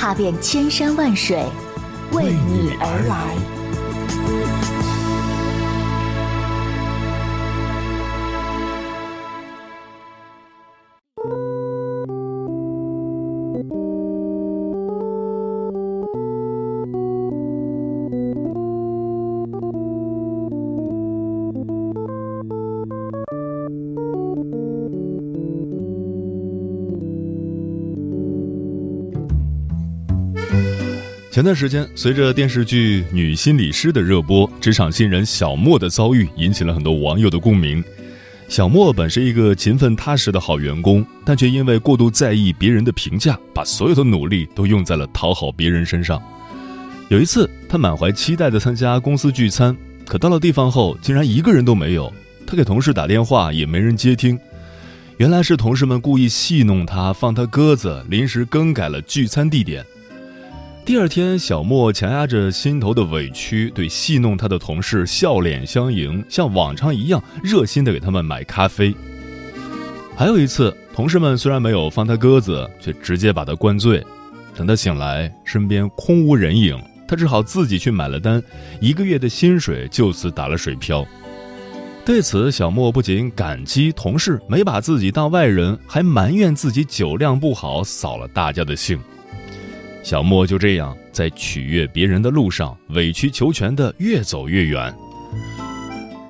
踏遍千山万水，为你而来。前段时间，随着电视剧《女心理师》的热播，职场新人小莫的遭遇引起了很多网友的共鸣。小莫本是一个勤奋踏实的好员工，但却因为过度在意别人的评价，把所有的努力都用在了讨好别人身上。有一次，他满怀期待地参加公司聚餐，可到了地方后，竟然一个人都没有。他给同事打电话，也没人接听。原来是同事们故意戏弄他，放他鸽子，临时更改了聚餐地点。第二天，小莫强压着心头的委屈，对戏弄他的同事笑脸相迎，像往常一样热心地给他们买咖啡。还有一次，同事们虽然没有放他鸽子，却直接把他灌醉。等他醒来，身边空无人影，他只好自己去买了单，一个月的薪水就此打了水漂。对此，小莫不仅感激同事没把自己当外人，还埋怨自己酒量不好，扫了大家的兴。小莫就这样在取悦别人的路上委曲求全的越走越远。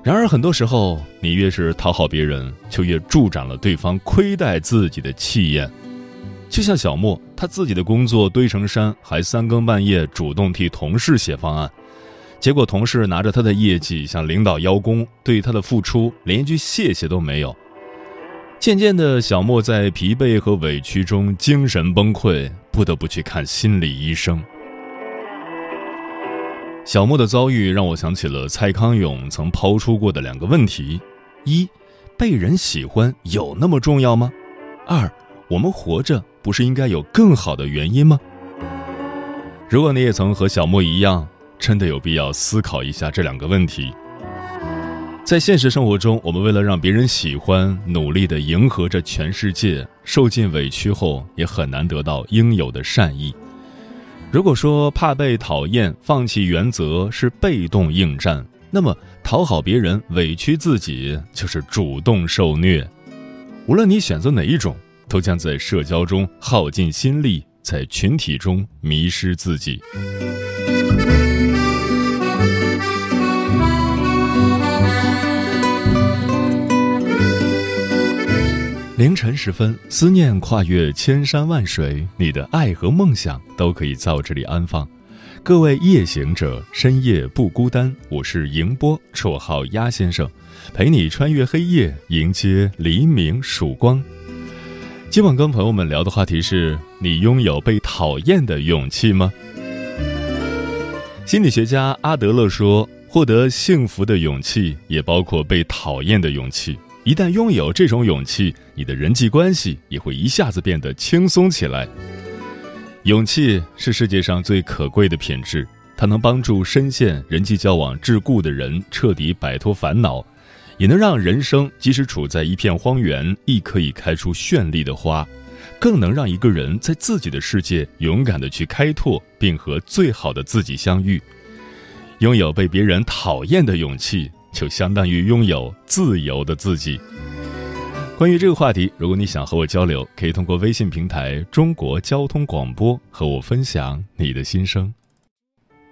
然而，很多时候，你越是讨好别人，就越助长了对方亏待自己的气焰。就像小莫，他自己的工作堆成山，还三更半夜主动替同事写方案，结果同事拿着他的业绩向领导邀功，对他的付出连一句谢谢都没有。渐渐的，小莫在疲惫和委屈中精神崩溃，不得不去看心理医生。小莫的遭遇让我想起了蔡康永曾抛出过的两个问题：一，被人喜欢有那么重要吗？二，我们活着不是应该有更好的原因吗？如果你也曾和小莫一样，真的有必要思考一下这两个问题。在现实生活中，我们为了让别人喜欢，努力的迎合着全世界，受尽委屈后，也很难得到应有的善意。如果说怕被讨厌、放弃原则是被动应战，那么讨好别人、委屈自己就是主动受虐。无论你选择哪一种，都将在社交中耗尽心力，在群体中迷失自己。凌晨时分，思念跨越千山万水，你的爱和梦想都可以在我这里安放。各位夜行者，深夜不孤单。我是迎波，绰号鸭先生，陪你穿越黑夜，迎接黎明曙光。今晚跟朋友们聊的话题是：你拥有被讨厌的勇气吗？心理学家阿德勒说，获得幸福的勇气也包括被讨厌的勇气。一旦拥有这种勇气，你的人际关系也会一下子变得轻松起来。勇气是世界上最可贵的品质，它能帮助深陷人际交往桎梏的人彻底摆脱烦恼，也能让人生即使处在一片荒原，亦可以开出绚丽的花，更能让一个人在自己的世界勇敢的去开拓，并和最好的自己相遇。拥有被别人讨厌的勇气。就相当于拥有自由的自己。关于这个话题，如果你想和我交流，可以通过微信平台“中国交通广播”和我分享你的心声。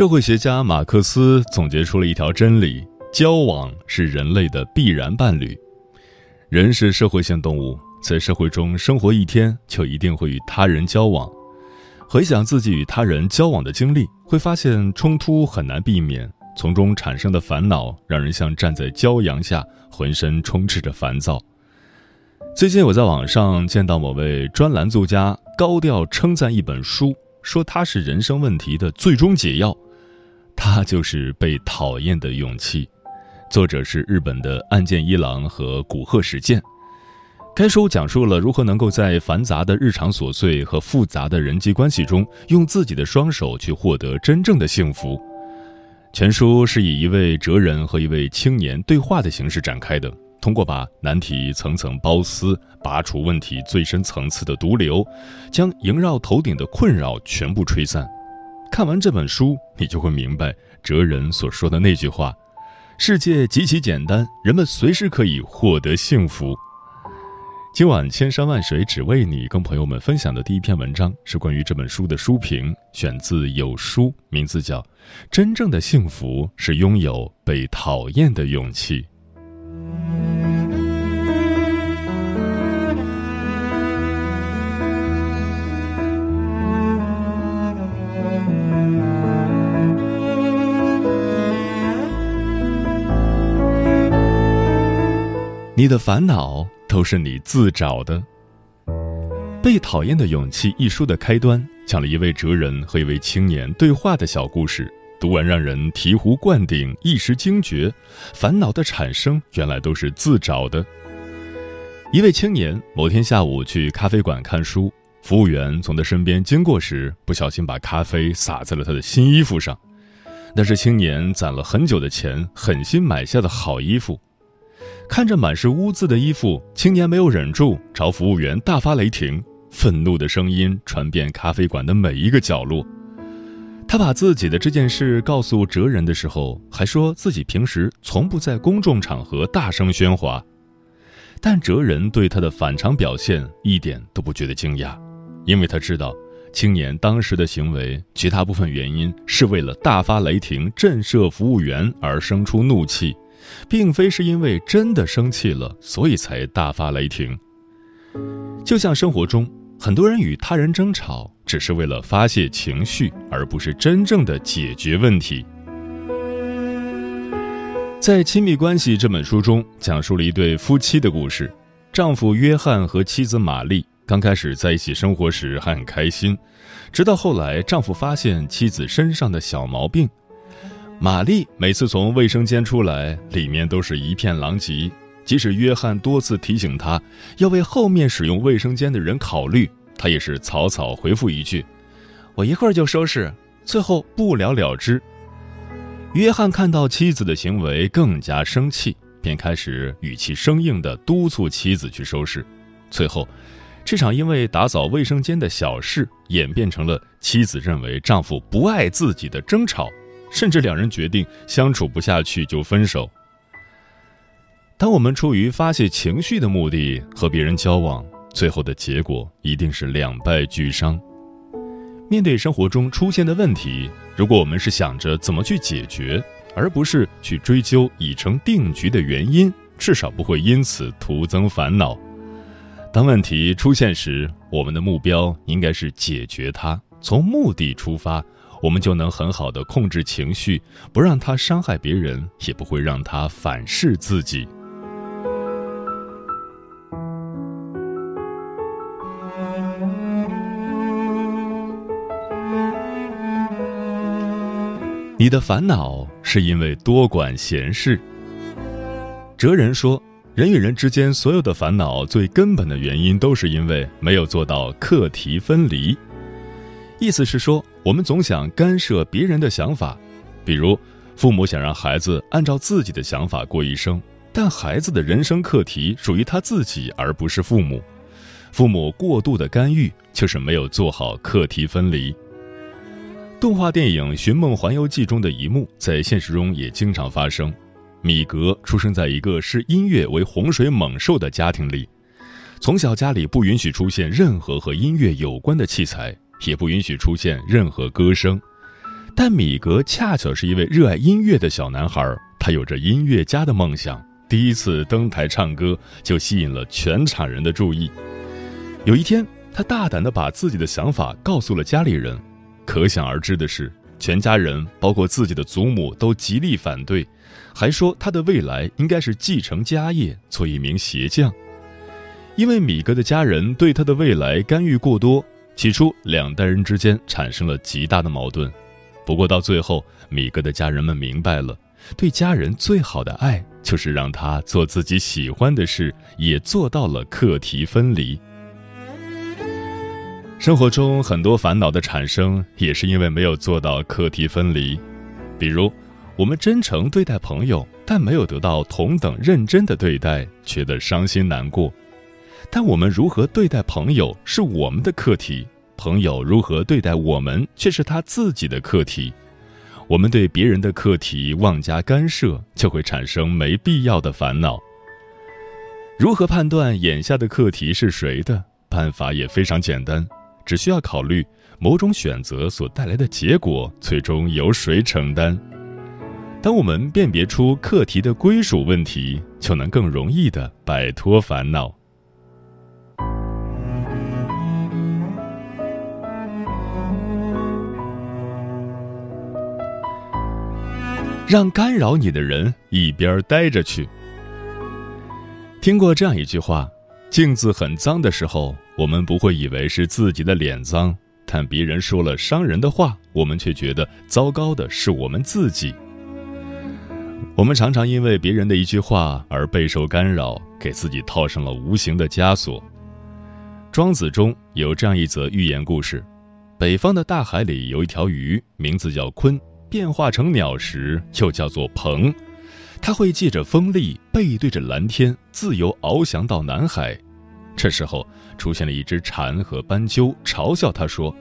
社会学家马克思总结出了一条真理：交往是人类的必然伴侣。人是社会性动物，在社会中生活一天，就一定会与他人交往。回想自己与他人交往的经历，会发现冲突很难避免，从中产生的烦恼让人像站在骄阳下，浑身充斥着烦躁。最近我在网上见到某位专栏作家高调称赞一本书。说它是人生问题的最终解药，它就是被讨厌的勇气。作者是日本的岸见一郎和古贺史健。该书讲述了如何能够在繁杂的日常琐碎和复杂的人际关系中，用自己的双手去获得真正的幸福。全书是以一位哲人和一位青年对话的形式展开的。通过把难题层层剥丝，拔除问题最深层次的毒瘤，将萦绕头顶的困扰全部吹散。看完这本书，你就会明白哲人所说的那句话：世界极其简单，人们随时可以获得幸福。今晚千山万水只为你，跟朋友们分享的第一篇文章是关于这本书的书评，选自有书，名字叫《真正的幸福是拥有被讨厌的勇气》。你的烦恼都是你自找的。《被讨厌的勇气》一书的开端讲了一位哲人和一位青年对话的小故事，读完让人醍醐灌顶，一时惊觉，烦恼的产生原来都是自找的。一位青年某天下午去咖啡馆看书，服务员从他身边经过时，不小心把咖啡洒在了他的新衣服上，那是青年攒了很久的钱，狠心买下的好衣服。看着满是污渍的衣服，青年没有忍住，朝服务员大发雷霆，愤怒的声音传遍咖啡馆的每一个角落。他把自己的这件事告诉哲人的时候，还说自己平时从不在公众场合大声喧哗。但哲人对他的反常表现一点都不觉得惊讶，因为他知道，青年当时的行为绝大部分原因是为了大发雷霆震慑服务员而生出怒气。并非是因为真的生气了，所以才大发雷霆。就像生活中，很多人与他人争吵，只是为了发泄情绪，而不是真正的解决问题。在《亲密关系》这本书中，讲述了一对夫妻的故事。丈夫约翰和妻子玛丽刚开始在一起生活时还很开心，直到后来，丈夫发现妻子身上的小毛病。玛丽每次从卫生间出来，里面都是一片狼藉。即使约翰多次提醒她要为后面使用卫生间的人考虑，她也是草草回复一句：“我一会儿就收拾。”最后不了了之。约翰看到妻子的行为更加生气，便开始语气生硬地督促妻子去收拾。最后，这场因为打扫卫生间的小事演变成了妻子认为丈夫不爱自己的争吵。甚至两人决定相处不下去就分手。当我们出于发泄情绪的目的和别人交往，最后的结果一定是两败俱伤。面对生活中出现的问题，如果我们是想着怎么去解决，而不是去追究已成定局的原因，至少不会因此徒增烦恼。当问题出现时，我们的目标应该是解决它，从目的出发，我们就能很好的控制情绪，不让它伤害别人，也不会让它反噬自己。你的烦恼是因为多管闲事。哲人说，人与人之间所有的烦恼，最根本的原因都是因为没有做到课题分离。意思是说，我们总想干涉别人的想法，比如父母想让孩子按照自己的想法过一生，但孩子的人生课题属于他自己，而不是父母。父母过度的干预，就是没有做好课题分离。动画电影《寻梦环游记》中的一幕，在现实中也经常发生。米格出生在一个视音乐为洪水猛兽的家庭里，从小家里不允许出现任何和音乐有关的器材，也不允许出现任何歌声。但米格恰巧是一位热爱音乐的小男孩，他有着音乐家的梦想。第一次登台唱歌就吸引了全场人的注意。有一天，他大胆地把自己的想法告诉了家里人。可想而知的是，全家人包括自己的祖母都极力反对，还说他的未来应该是继承家业，做一名鞋匠。因为米格的家人对他的未来干预过多，起初两代人之间产生了极大的矛盾。不过到最后，米格的家人们明白了，对家人最好的爱就是让他做自己喜欢的事，也做到了课题分离。生活中很多烦恼的产生，也是因为没有做到课题分离。比如，我们真诚对待朋友，但没有得到同等认真的对待，觉得伤心难过。但我们如何对待朋友是我们的课题，朋友如何对待我们却是他自己的课题。我们对别人的课题妄加干涉，就会产生没必要的烦恼。如何判断眼下的课题是谁的？办法也非常简单。只需要考虑某种选择所带来的结果，最终由谁承担。当我们辨别出课题的归属问题，就能更容易的摆脱烦恼。让干扰你的人一边待着去。听过这样一句话。镜子很脏的时候，我们不会以为是自己的脸脏，但别人说了伤人的话，我们却觉得糟糕的是我们自己。我们常常因为别人的一句话而备受干扰，给自己套上了无形的枷锁。庄子中有这样一则寓言故事：北方的大海里有一条鱼，名字叫鲲，变化成鸟时又叫做鹏。它会借着风力，背对着蓝天，自由翱翔到南海。这时候，出现了一只蝉和斑鸠，嘲笑它说：“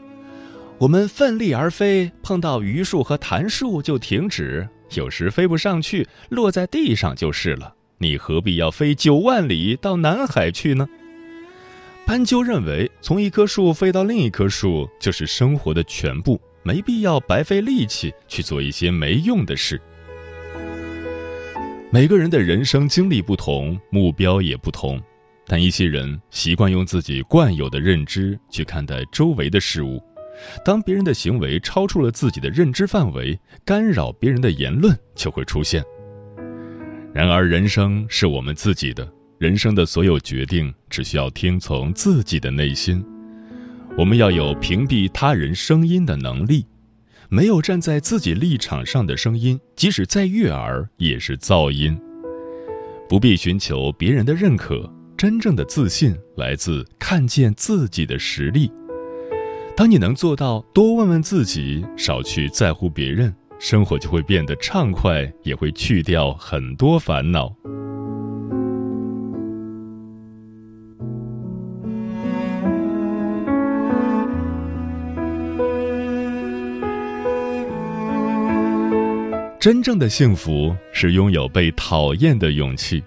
我们奋力而飞，碰到榆树和檀树就停止，有时飞不上去，落在地上就是了。你何必要飞九万里到南海去呢？”斑鸠认为，从一棵树飞到另一棵树就是生活的全部，没必要白费力气去做一些没用的事。每个人的人生经历不同，目标也不同，但一些人习惯用自己惯有的认知去看待周围的事物，当别人的行为超出了自己的认知范围，干扰别人的言论就会出现。然而，人生是我们自己的，人生的所有决定只需要听从自己的内心。我们要有屏蔽他人声音的能力。没有站在自己立场上的声音，即使再悦耳，也是噪音。不必寻求别人的认可，真正的自信来自看见自己的实力。当你能做到多问问自己，少去在乎别人，生活就会变得畅快，也会去掉很多烦恼。真正的幸福是拥有被讨厌的勇气。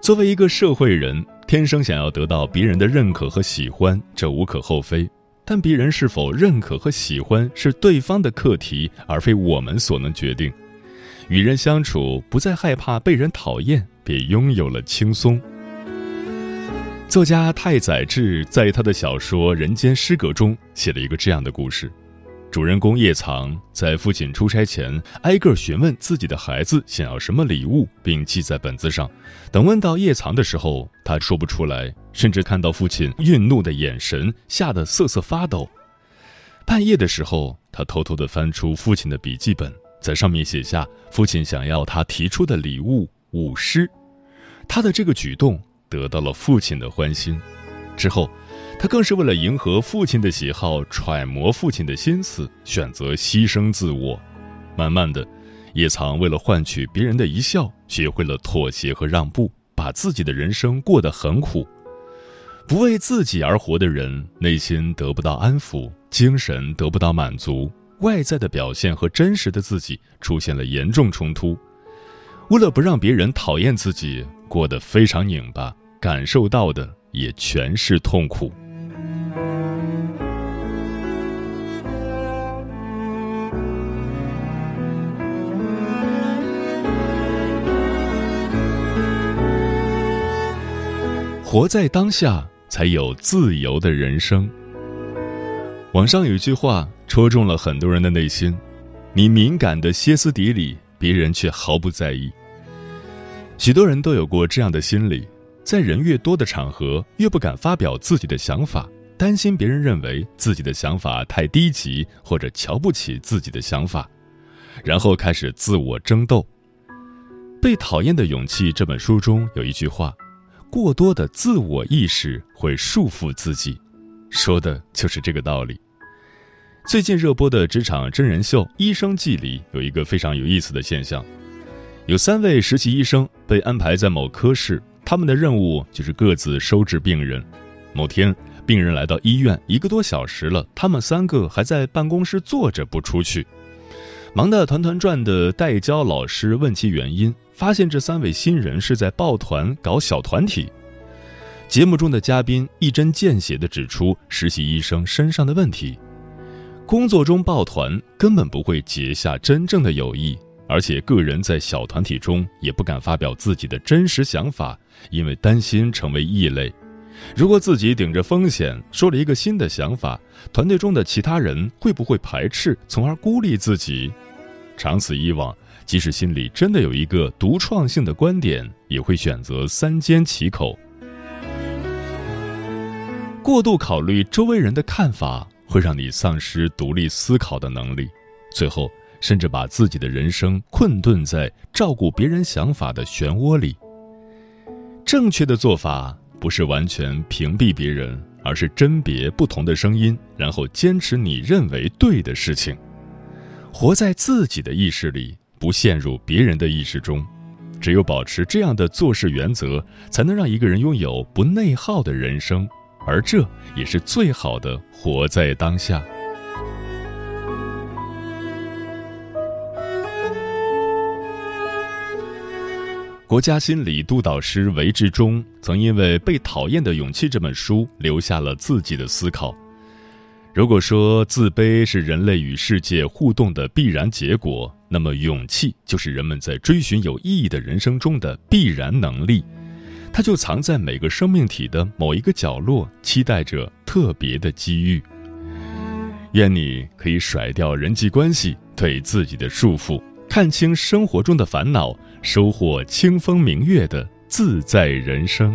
作为一个社会人，天生想要得到别人的认可和喜欢，这无可厚非。但别人是否认可和喜欢是对方的课题，而非我们所能决定。与人相处，不再害怕被人讨厌，便拥有了轻松。作家太宰治在他的小说《人间失格》中写了一个这样的故事：主人公叶藏在父亲出差前，挨个询问自己的孩子想要什么礼物，并记在本子上。等问到叶藏的时候，他说不出来，甚至看到父亲愠怒的眼神，吓得瑟瑟发抖。半夜的时候，他偷偷地翻出父亲的笔记本，在上面写下父亲想要他提出的礼物——舞狮。他的这个举动。得到了父亲的欢心，之后，他更是为了迎合父亲的喜好，揣摩父亲的心思，选择牺牲自我。慢慢的，叶藏为了换取别人的一笑，学会了妥协和让步，把自己的人生过得很苦。不为自己而活的人，内心得不到安抚，精神得不到满足，外在的表现和真实的自己出现了严重冲突。为了不让别人讨厌自己，过得非常拧巴，感受到的也全是痛苦。活在当下，才有自由的人生。网上有一句话戳中了很多人的内心：你敏感的歇斯底里。别人却毫不在意。许多人都有过这样的心理，在人越多的场合，越不敢发表自己的想法，担心别人认为自己的想法太低级，或者瞧不起自己的想法，然后开始自我争斗。《被讨厌的勇气》这本书中有一句话：“过多的自我意识会束缚自己”，说的就是这个道理。最近热播的职场真人秀《医生记》里有一个非常有意思的现象：有三位实习医生被安排在某科室，他们的任务就是各自收治病人。某天，病人来到医院一个多小时了，他们三个还在办公室坐着不出去，忙得团团转的代教老师问其原因，发现这三位新人是在抱团搞小团体。节目中的嘉宾一针见血地指出实习医生身上的问题。工作中抱团根本不会结下真正的友谊，而且个人在小团体中也不敢发表自己的真实想法，因为担心成为异类。如果自己顶着风险说了一个新的想法，团队中的其他人会不会排斥，从而孤立自己？长此以往，即使心里真的有一个独创性的观点，也会选择三缄其口，过度考虑周围人的看法。会让你丧失独立思考的能力，最后甚至把自己的人生困顿在照顾别人想法的漩涡里。正确的做法不是完全屏蔽别人，而是甄别不同的声音，然后坚持你认为对的事情。活在自己的意识里，不陷入别人的意识中。只有保持这样的做事原则，才能让一个人拥有不内耗的人生。而这也是最好的活在当下。国家心理督导师韦志忠曾因为《被讨厌的勇气》这本书留下了自己的思考。如果说自卑是人类与世界互动的必然结果，那么勇气就是人们在追寻有意义的人生中的必然能力。它就藏在每个生命体的某一个角落，期待着特别的机遇。愿你可以甩掉人际关系对自己的束缚，看清生活中的烦恼，收获清风明月的自在人生。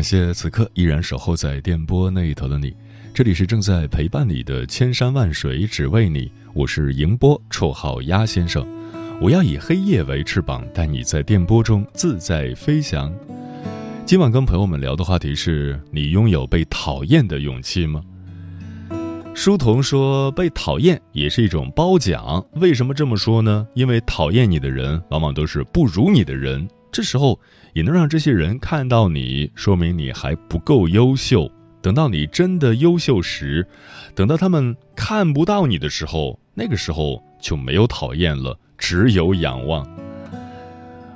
感谢此刻依然守候在电波那一头的你，这里是正在陪伴你的千山万水只为你，我是迎波，绰号鸭先生，我要以黑夜为翅膀，带你在电波中自在飞翔。今晚跟朋友们聊的话题是你拥有被讨厌的勇气吗？书童说，被讨厌也是一种褒奖。为什么这么说呢？因为讨厌你的人往往都是不如你的人，这时候也能让这些人看到你，说明你还不够优秀。等到你真的优秀时，等到他们看不到你的时候，那个时候就没有讨厌了，只有仰望。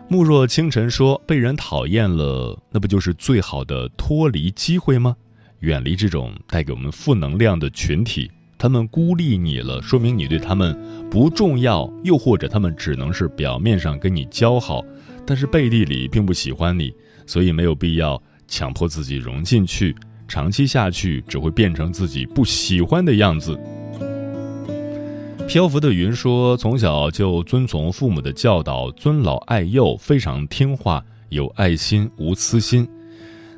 慕若清晨说：“被人讨厌了，那不就是最好的脱离机会吗？远离这种带给我们负能量的群体。他们孤立你了，说明你对他们不重要；又或者他们只能是表面上跟你交好，但是背地里并不喜欢你。所以没有必要强迫自己融进去，长期下去只会变成自己不喜欢的样子。”漂浮的云说：“从小就遵从父母的教导，尊老爱幼，非常听话，有爱心，无私心。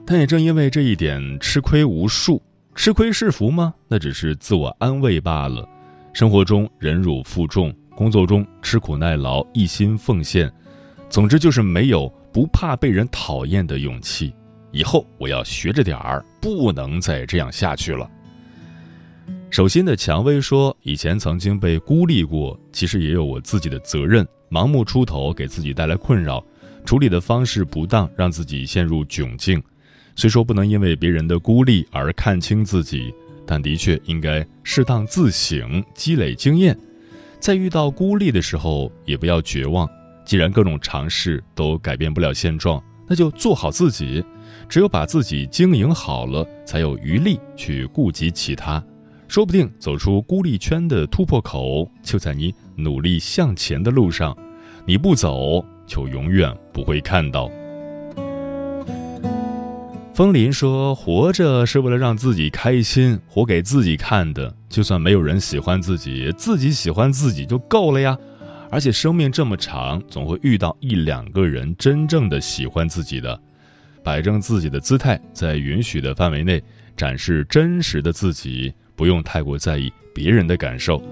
但也正因为这一点，吃亏无数。吃亏是福吗？那只是自我安慰罢了。生活中忍辱负重，工作中吃苦耐劳，一心奉献。总之就是没有不怕被人讨厌的勇气。以后我要学着点儿，不能再这样下去了。”手心的蔷薇说：“以前曾经被孤立过，其实也有我自己的责任。盲目出头给自己带来困扰，处理的方式不当，让自己陷入窘境。虽说不能因为别人的孤立而看清自己，但的确应该适当自省，积累经验。在遇到孤立的时候，也不要绝望。既然各种尝试都改变不了现状，那就做好自己。只有把自己经营好了，才有余力去顾及其他。”说不定走出孤立圈的突破口就在你努力向前的路上，你不走就永远不会看到。风林说：“活着是为了让自己开心，活给自己看的。就算没有人喜欢自己，自己喜欢自己就够了呀。而且生命这么长，总会遇到一两个人真正的喜欢自己的。摆正自己的姿态，在允许的范围内展示真实的自己。”不用太过在意别人的感受。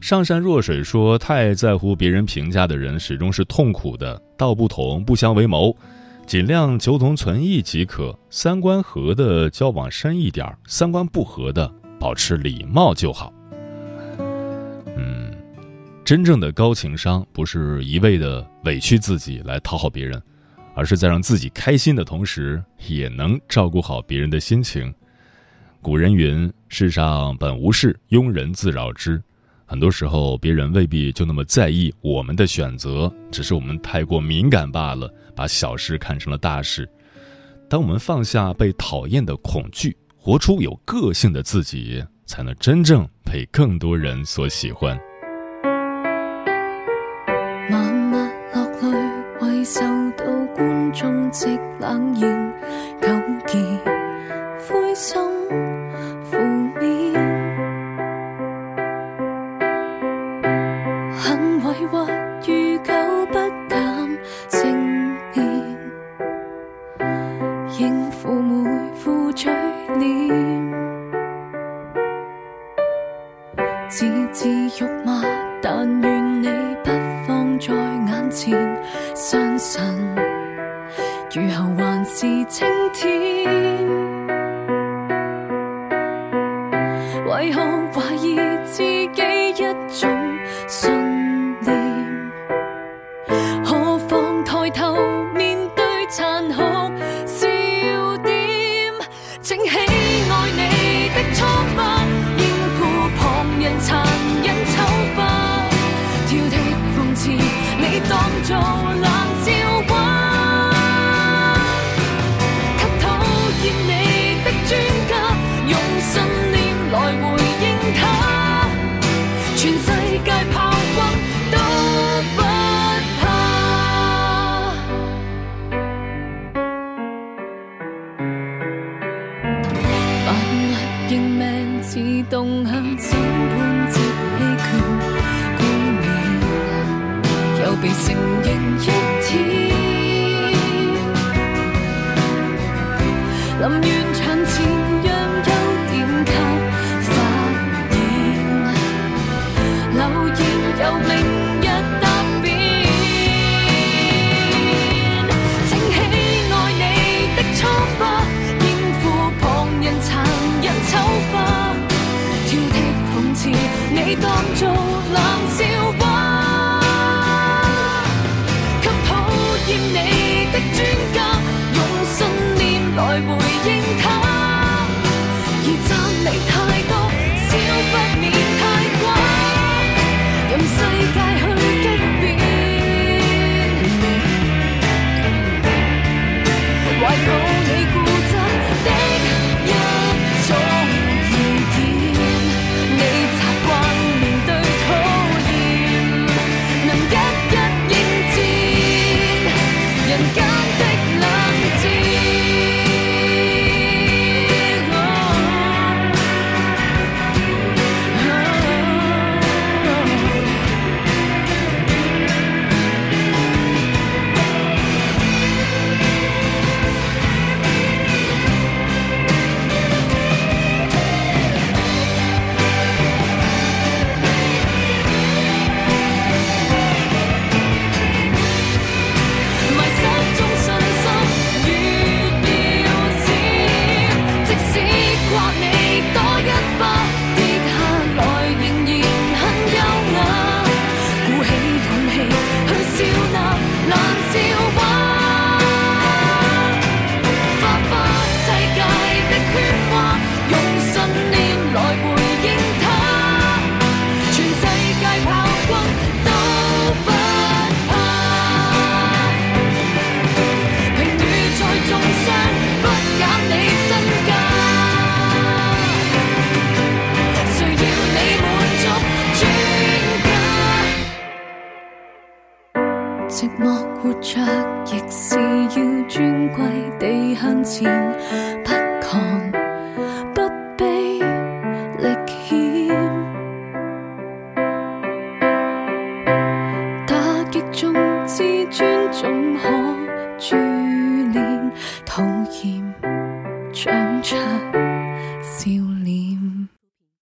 上善若水说：“太在乎别人评价的人，始终是痛苦的。道不同不相为谋，尽量求同存异即可。三观合的交往深一点，三观不合的保持礼貌就好。”真正的高情商不是一味的委屈自己来讨好别人，而是在让自己开心的同时，也能照顾好别人的心情。古人云：“世上本无事，庸人自扰之。”很多时候，别人未必就那么在意我们的选择，只是我们太过敏感罢了，把小事看成了大事。当我们放下被讨厌的恐惧，活出有个性的自己，才能真正被更多人所喜欢。终极冷艳